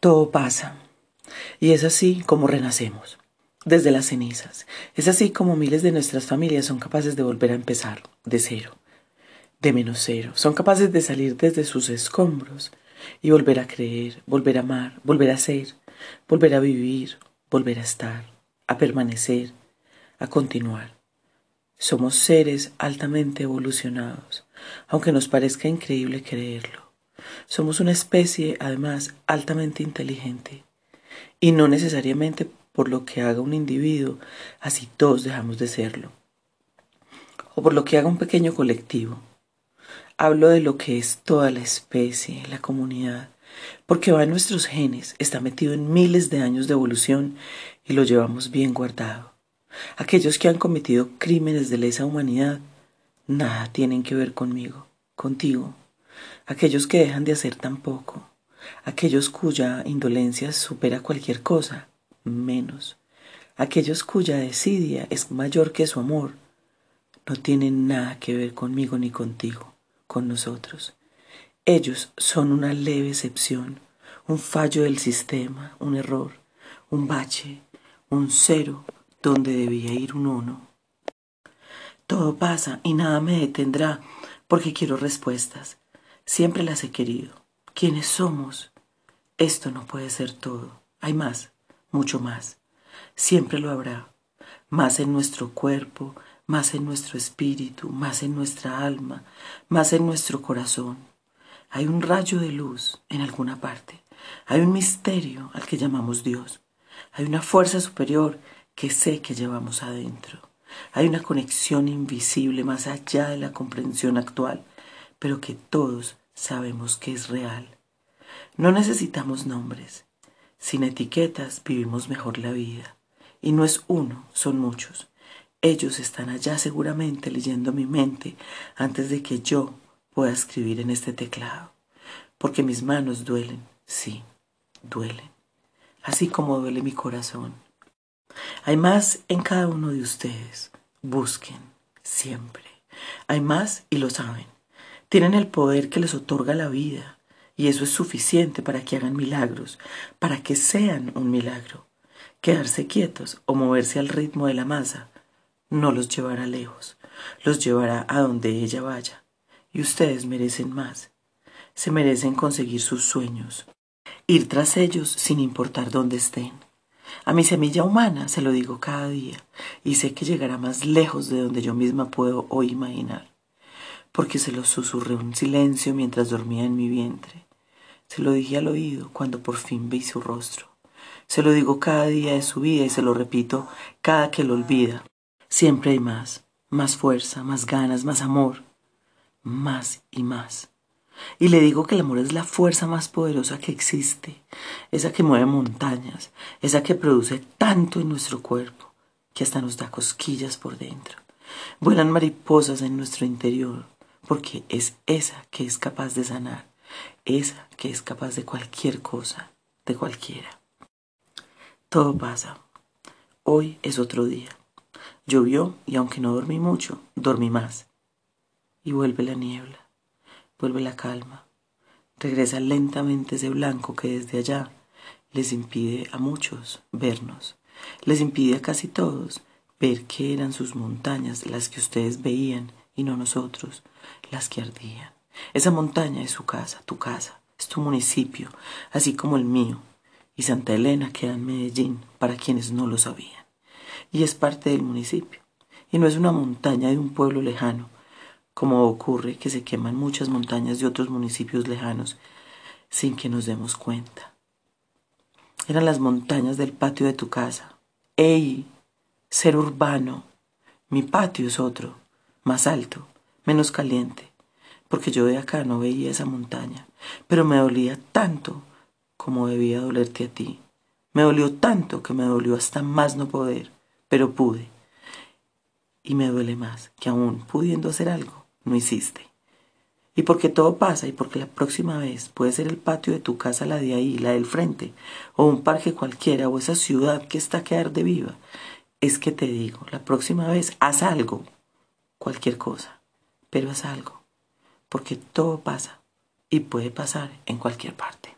Todo pasa. Y es así como renacemos, desde las cenizas. Es así como miles de nuestras familias son capaces de volver a empezar, de cero, de menos cero. Son capaces de salir desde sus escombros y volver a creer, volver a amar, volver a ser, volver a vivir, volver a estar, a permanecer, a continuar. Somos seres altamente evolucionados, aunque nos parezca increíble creerlo. Somos una especie, además, altamente inteligente, y no necesariamente por lo que haga un individuo, así todos dejamos de serlo, o por lo que haga un pequeño colectivo. Hablo de lo que es toda la especie, la comunidad, porque va en nuestros genes, está metido en miles de años de evolución y lo llevamos bien guardado. Aquellos que han cometido crímenes de lesa humanidad, nada tienen que ver conmigo, contigo, aquellos que dejan de hacer tan poco, aquellos cuya indolencia supera cualquier cosa, menos, aquellos cuya desidia es mayor que su amor, no tienen nada que ver conmigo ni contigo, con nosotros. Ellos son una leve excepción, un fallo del sistema, un error, un bache, un cero donde debía ir un uno. Todo pasa y nada me detendrá porque quiero respuestas. Siempre las he querido. ¿Quiénes somos? Esto no puede ser todo. Hay más, mucho más. Siempre lo habrá. Más en nuestro cuerpo, más en nuestro espíritu, más en nuestra alma, más en nuestro corazón. Hay un rayo de luz en alguna parte. Hay un misterio al que llamamos Dios. Hay una fuerza superior que sé que llevamos adentro. Hay una conexión invisible más allá de la comprensión actual pero que todos sabemos que es real. No necesitamos nombres. Sin etiquetas vivimos mejor la vida. Y no es uno, son muchos. Ellos están allá seguramente leyendo mi mente antes de que yo pueda escribir en este teclado. Porque mis manos duelen, sí, duelen. Así como duele mi corazón. Hay más en cada uno de ustedes. Busquen, siempre. Hay más y lo saben. Tienen el poder que les otorga la vida y eso es suficiente para que hagan milagros, para que sean un milagro. Quedarse quietos o moverse al ritmo de la masa no los llevará lejos, los llevará a donde ella vaya. Y ustedes merecen más. Se merecen conseguir sus sueños, ir tras ellos sin importar dónde estén. A mi semilla humana se lo digo cada día y sé que llegará más lejos de donde yo misma puedo hoy imaginar porque se lo susurré un silencio mientras dormía en mi vientre. Se lo dije al oído cuando por fin vi su rostro. Se lo digo cada día de su vida y se lo repito cada que lo olvida. Siempre hay más, más fuerza, más ganas, más amor, más y más. Y le digo que el amor es la fuerza más poderosa que existe, esa que mueve montañas, esa que produce tanto en nuestro cuerpo, que hasta nos da cosquillas por dentro. Vuelan mariposas en nuestro interior, porque es esa que es capaz de sanar, esa que es capaz de cualquier cosa, de cualquiera. Todo pasa. Hoy es otro día. Llovió y aunque no dormí mucho, dormí más. Y vuelve la niebla, vuelve la calma, regresa lentamente ese blanco que desde allá les impide a muchos vernos, les impide a casi todos ver que eran sus montañas las que ustedes veían y no nosotros, las que ardían. Esa montaña es su casa, tu casa, es tu municipio, así como el mío. Y Santa Elena queda en Medellín, para quienes no lo sabían. Y es parte del municipio. Y no es una montaña de un pueblo lejano, como ocurre que se queman muchas montañas de otros municipios lejanos sin que nos demos cuenta. Eran las montañas del patio de tu casa. ¡Ey! Ser urbano. Mi patio es otro más alto, menos caliente, porque yo de acá no veía esa montaña, pero me dolía tanto como debía dolerte a ti. Me dolió tanto que me dolió hasta más no poder, pero pude. Y me duele más que aún pudiendo hacer algo, no hiciste. Y porque todo pasa y porque la próxima vez puede ser el patio de tu casa la de ahí, la del frente, o un parque cualquiera, o esa ciudad que está a quedar de viva, es que te digo, la próxima vez haz algo, cualquier cosa, pero es algo, porque todo pasa y puede pasar en cualquier parte.